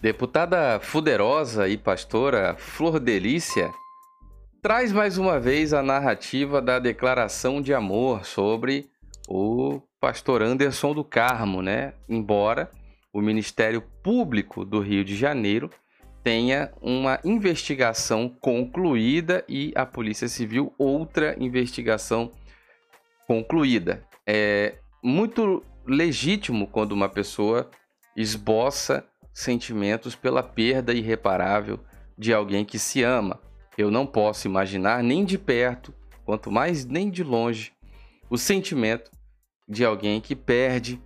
Deputada fuderosa e pastora Flor Delícia traz mais uma vez a narrativa da declaração de amor sobre o pastor Anderson do Carmo, né? Embora o Ministério Público do Rio de Janeiro tenha uma investigação concluída e a Polícia Civil outra investigação concluída. É muito legítimo quando uma pessoa esboça sentimentos pela perda irreparável de alguém que se ama. Eu não posso imaginar nem de perto, quanto mais nem de longe, o sentimento de alguém que perde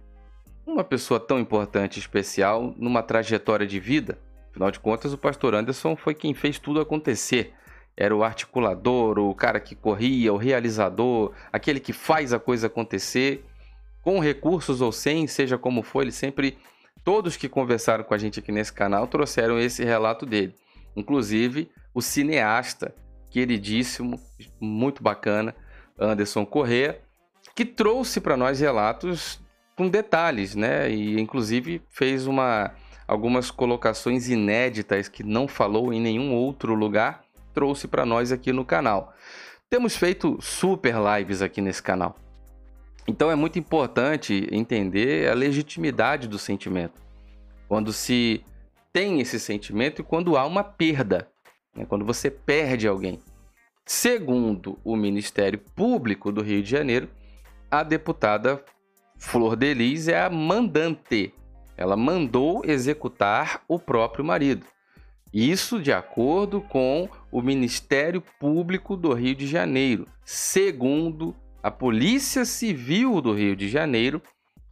uma pessoa tão importante e especial numa trajetória de vida. Afinal de contas, o pastor Anderson foi quem fez tudo acontecer. Era o articulador, o cara que corria, o realizador, aquele que faz a coisa acontecer, com recursos ou sem, seja como for, ele sempre Todos que conversaram com a gente aqui nesse canal trouxeram esse relato dele. Inclusive o cineasta queridíssimo, muito bacana, Anderson Corrêa, que trouxe para nós relatos com detalhes, né? E inclusive fez uma algumas colocações inéditas que não falou em nenhum outro lugar, trouxe para nós aqui no canal. Temos feito super lives aqui nesse canal. Então é muito importante entender a legitimidade do sentimento. Quando se tem esse sentimento e quando há uma perda, né? quando você perde alguém. Segundo o Ministério Público do Rio de Janeiro, a deputada Flor Delis é a mandante. Ela mandou executar o próprio marido. Isso de acordo com o Ministério Público do Rio de Janeiro, segundo a Polícia Civil do Rio de Janeiro,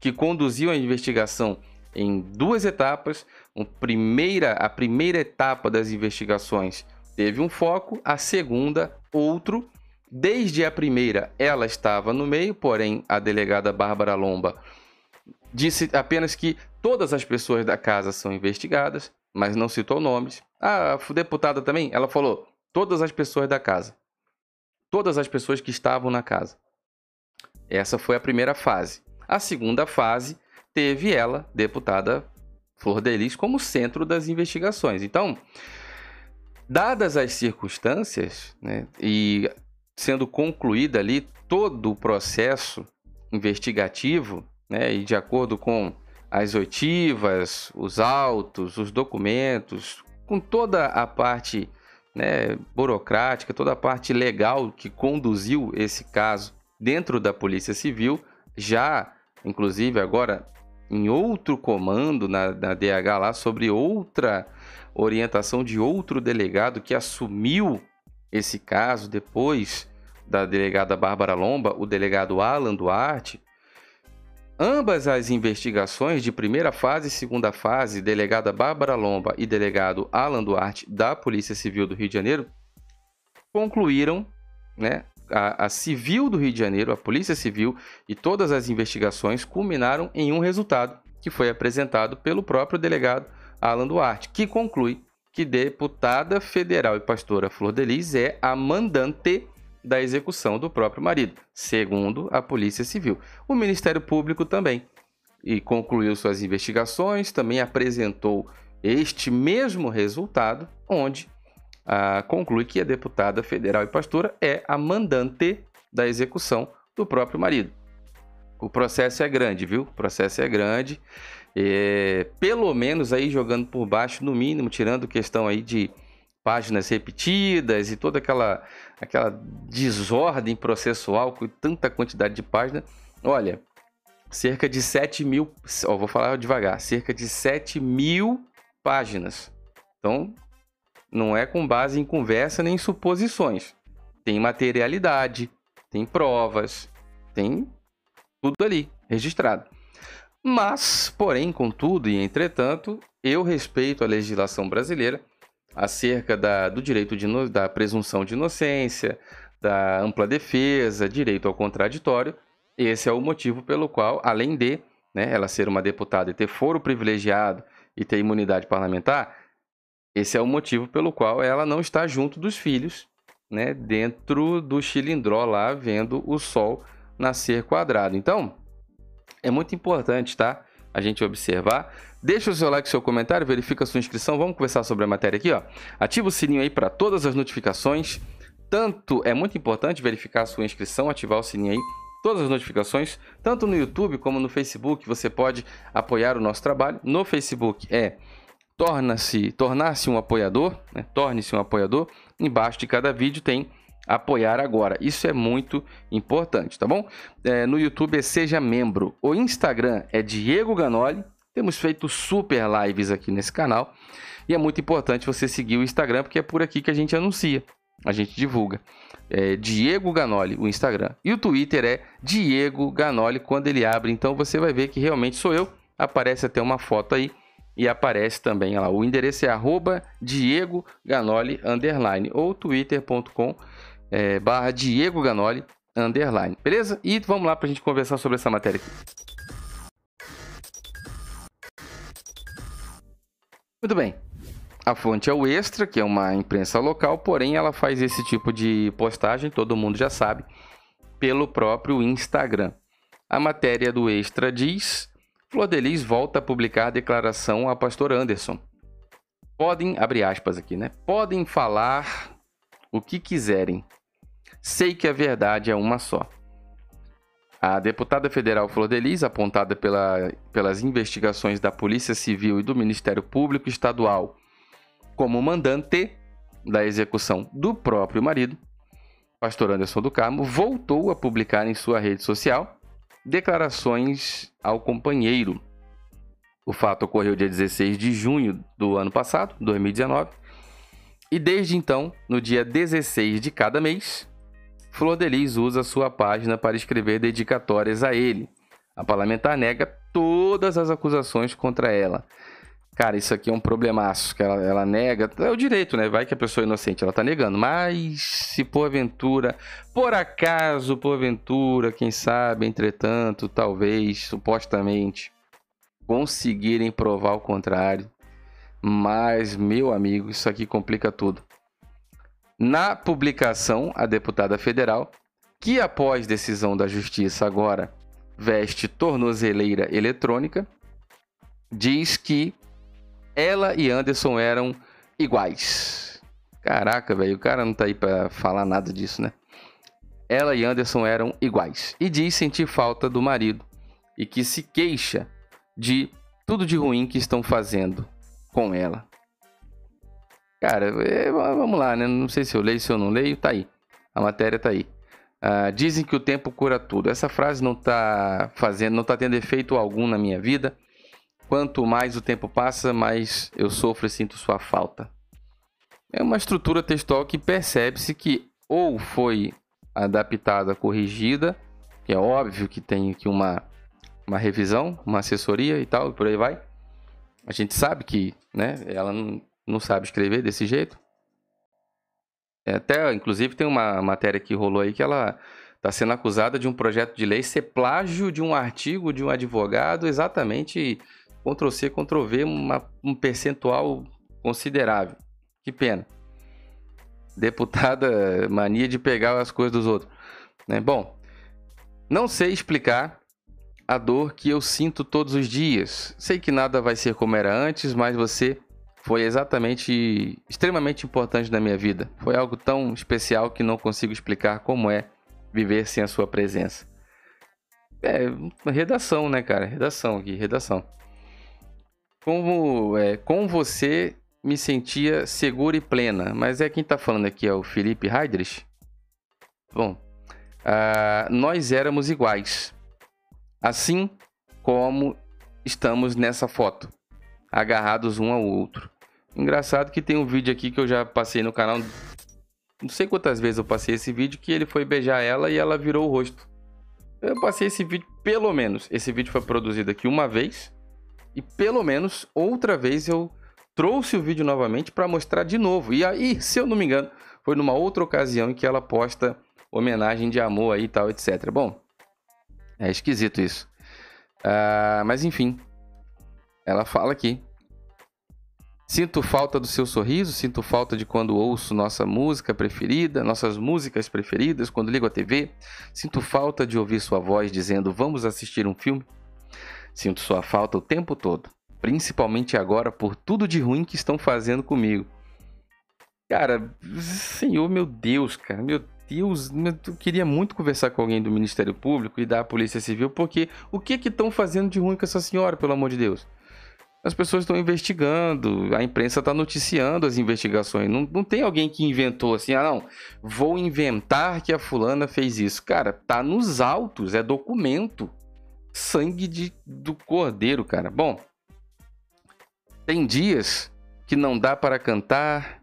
que conduziu a investigação em duas etapas. Um primeira, a primeira etapa das investigações teve um foco, a segunda, outro. Desde a primeira, ela estava no meio, porém, a delegada Bárbara Lomba disse apenas que todas as pessoas da casa são investigadas, mas não citou nomes. A deputada também, ela falou todas as pessoas da casa. Todas as pessoas que estavam na casa. Essa foi a primeira fase. A segunda fase teve ela, deputada Flor Delis, como centro das investigações. Então, dadas as circunstâncias, né, e sendo concluída ali todo o processo investigativo, né, e de acordo com as oitivas, os autos, os documentos, com toda a parte né, burocrática, toda a parte legal que conduziu esse caso dentro da Polícia Civil, já, inclusive, agora em outro comando na, na DH lá, sobre outra orientação de outro delegado que assumiu esse caso depois da delegada Bárbara Lomba, o delegado Alan Duarte. Ambas as investigações de primeira fase e segunda fase, delegada Bárbara Lomba e delegado Alan Duarte da Polícia Civil do Rio de Janeiro, concluíram né, a, a, Civil do Rio de Janeiro, a Polícia Civil e todas as investigações culminaram em um resultado que foi apresentado pelo próprio delegado Alan Duarte, que conclui que deputada federal e pastora Flor Delis é a mandante da execução do próprio marido, segundo a Polícia Civil. O Ministério Público também e concluiu suas investigações, também apresentou este mesmo resultado, onde ah, conclui que a deputada federal e pastora é a mandante da execução do próprio marido. O processo é grande, viu? O processo é grande. É, pelo menos aí jogando por baixo, no mínimo, tirando questão aí de páginas repetidas e toda aquela, aquela desordem processual com tanta quantidade de páginas. Olha, cerca de 7 mil, ó, vou falar devagar, cerca de 7 mil páginas. Então, não é com base em conversa nem em suposições. Tem materialidade, tem provas, tem tudo ali registrado. Mas, porém, contudo e entretanto, eu respeito a legislação brasileira acerca da, do direito de, da presunção de inocência, da ampla defesa, direito ao contraditório. Esse é o motivo pelo qual, além de né, ela ser uma deputada e ter foro privilegiado e ter imunidade parlamentar, esse é o motivo pelo qual ela não está junto dos filhos, né, dentro do chilindró lá, vendo o sol nascer quadrado. Então, é muito importante, tá? a gente observar. Deixa o seu like, seu comentário, verifica a sua inscrição. Vamos conversar sobre a matéria aqui, ó. Ativa o sininho aí para todas as notificações. Tanto é muito importante verificar a sua inscrição, ativar o sininho aí, todas as notificações, tanto no YouTube como no Facebook, você pode apoiar o nosso trabalho. No Facebook é torna-se, tornar-se um apoiador, né? torne-se um apoiador. Embaixo de cada vídeo tem apoiar agora. Isso é muito importante, tá bom? É, no YouTube é Seja Membro. O Instagram é Diego Ganoli. Temos feito super lives aqui nesse canal. E é muito importante você seguir o Instagram, porque é por aqui que a gente anuncia, a gente divulga. É Diego Ganoli, o Instagram. E o Twitter é Diego Ganoli quando ele abre. Então você vai ver que realmente sou eu. Aparece até uma foto aí. E aparece também lá. O endereço é arroba Diego Ganoli underline ou twitter.com é, barra Diego Ganoli underline. Beleza? E vamos lá para a gente conversar sobre essa matéria aqui. Muito bem. A fonte é o Extra, que é uma imprensa local, porém ela faz esse tipo de postagem, todo mundo já sabe, pelo próprio Instagram. A matéria do Extra diz: Flor Delis volta a publicar declaração a pastor Anderson. Podem, abre aspas aqui, né? Podem falar o que quiserem. Sei que a verdade é uma só. A deputada federal Flor Delis, apontada pela, pelas investigações da Polícia Civil e do Ministério Público Estadual como mandante da execução do próprio marido, pastor Anderson do Carmo, voltou a publicar em sua rede social declarações ao companheiro. O fato ocorreu dia 16 de junho do ano passado, 2019, e desde então, no dia 16 de cada mês, Flor Delis usa sua página para escrever dedicatórias a ele. A parlamentar nega todas as acusações contra ela. Cara, isso aqui é um problemaço, que ela, ela nega. É o direito, né? Vai que a pessoa é inocente, ela tá negando. Mas se porventura, por acaso, porventura, quem sabe, entretanto, talvez, supostamente, conseguirem provar o contrário. Mas, meu amigo, isso aqui complica tudo. Na publicação, a deputada federal, que após decisão da justiça agora veste tornozeleira eletrônica, diz que ela e Anderson eram iguais. Caraca, velho, o cara não tá aí para falar nada disso, né? Ela e Anderson eram iguais e diz sentir falta do marido e que se queixa de tudo de ruim que estão fazendo com ela. Cara, é, vamos lá, né? Não sei se eu leio, se eu não leio, tá aí. A matéria tá aí. Uh, dizem que o tempo cura tudo. Essa frase não tá fazendo, não tá tendo efeito algum na minha vida. Quanto mais o tempo passa, mais eu sofro e sinto sua falta. É uma estrutura textual que percebe-se que ou foi adaptada, corrigida, que é óbvio que tem aqui uma, uma revisão, uma assessoria e tal, e por aí vai. A gente sabe que né, ela não, não sabe escrever desse jeito. É, até, inclusive, tem uma matéria que rolou aí que ela está sendo acusada de um projeto de lei ser plágio de um artigo de um advogado, exatamente Ctrl-C, Ctrl-V, um percentual considerável. Que pena. Deputada mania de pegar as coisas dos outros. Né? Bom, não sei explicar a dor que eu sinto todos os dias. Sei que nada vai ser como era antes, mas você foi exatamente extremamente importante na minha vida. Foi algo tão especial que não consigo explicar como é viver sem a sua presença. É, redação, né, cara? Redação aqui, redação. Como é, com você me sentia segura e plena, mas é quem tá falando aqui é o Felipe Heidrich. Bom, uh, nós éramos iguais, assim como estamos nessa foto agarrados um ao outro. Engraçado que tem um vídeo aqui que eu já passei no canal. Não sei quantas vezes eu passei esse vídeo que ele foi beijar ela e ela virou o rosto. Eu passei esse vídeo pelo menos. Esse vídeo foi produzido aqui uma vez e pelo menos outra vez eu trouxe o vídeo novamente para mostrar de novo. E aí, se eu não me engano, foi numa outra ocasião em que ela posta homenagem de amor aí e tal, etc. Bom, é esquisito isso. Uh, mas enfim, ela fala aqui. Sinto falta do seu sorriso, sinto falta de quando ouço nossa música preferida, nossas músicas preferidas, quando ligo a TV. Sinto falta de ouvir sua voz dizendo vamos assistir um filme. Sinto sua falta o tempo todo, principalmente agora por tudo de ruim que estão fazendo comigo. Cara, senhor, meu Deus, cara, meu Deus, eu queria muito conversar com alguém do Ministério Público e da Polícia Civil, porque o que que estão fazendo de ruim com essa senhora, pelo amor de Deus? As pessoas estão investigando, a imprensa está noticiando as investigações. Não, não tem alguém que inventou assim, ah, não, vou inventar que a fulana fez isso. Cara, tá nos autos, é documento. Sangue de, do cordeiro, cara. Bom, tem dias que não dá para cantar,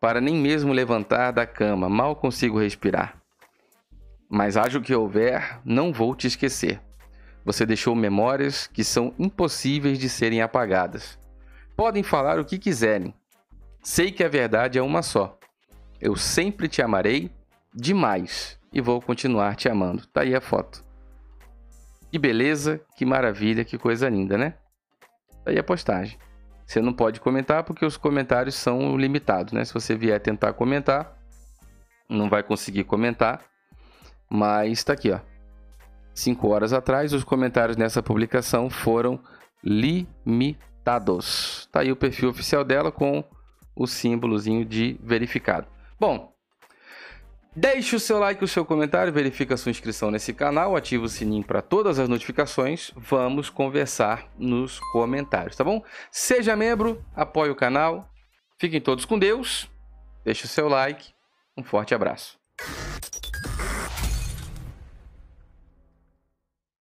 para nem mesmo levantar da cama, mal consigo respirar. Mas haja o que houver, não vou te esquecer. Você deixou memórias que são impossíveis de serem apagadas. Podem falar o que quiserem. Sei que a verdade é uma só. Eu sempre te amarei demais e vou continuar te amando. Tá aí a foto. Que beleza, que maravilha, que coisa linda, né? Aí a postagem. Você não pode comentar porque os comentários são limitados, né? Se você vier tentar comentar, não vai conseguir comentar. Mas está aqui, ó. Cinco horas atrás, os comentários nessa publicação foram limitados. Tá aí o perfil oficial dela com o símbolozinho de verificado. Bom, Deixe o seu like, o seu comentário, verifique a sua inscrição nesse canal, ative o sininho para todas as notificações. Vamos conversar nos comentários, tá bom? Seja membro, apoie o canal. Fiquem todos com Deus. Deixe o seu like. Um forte abraço.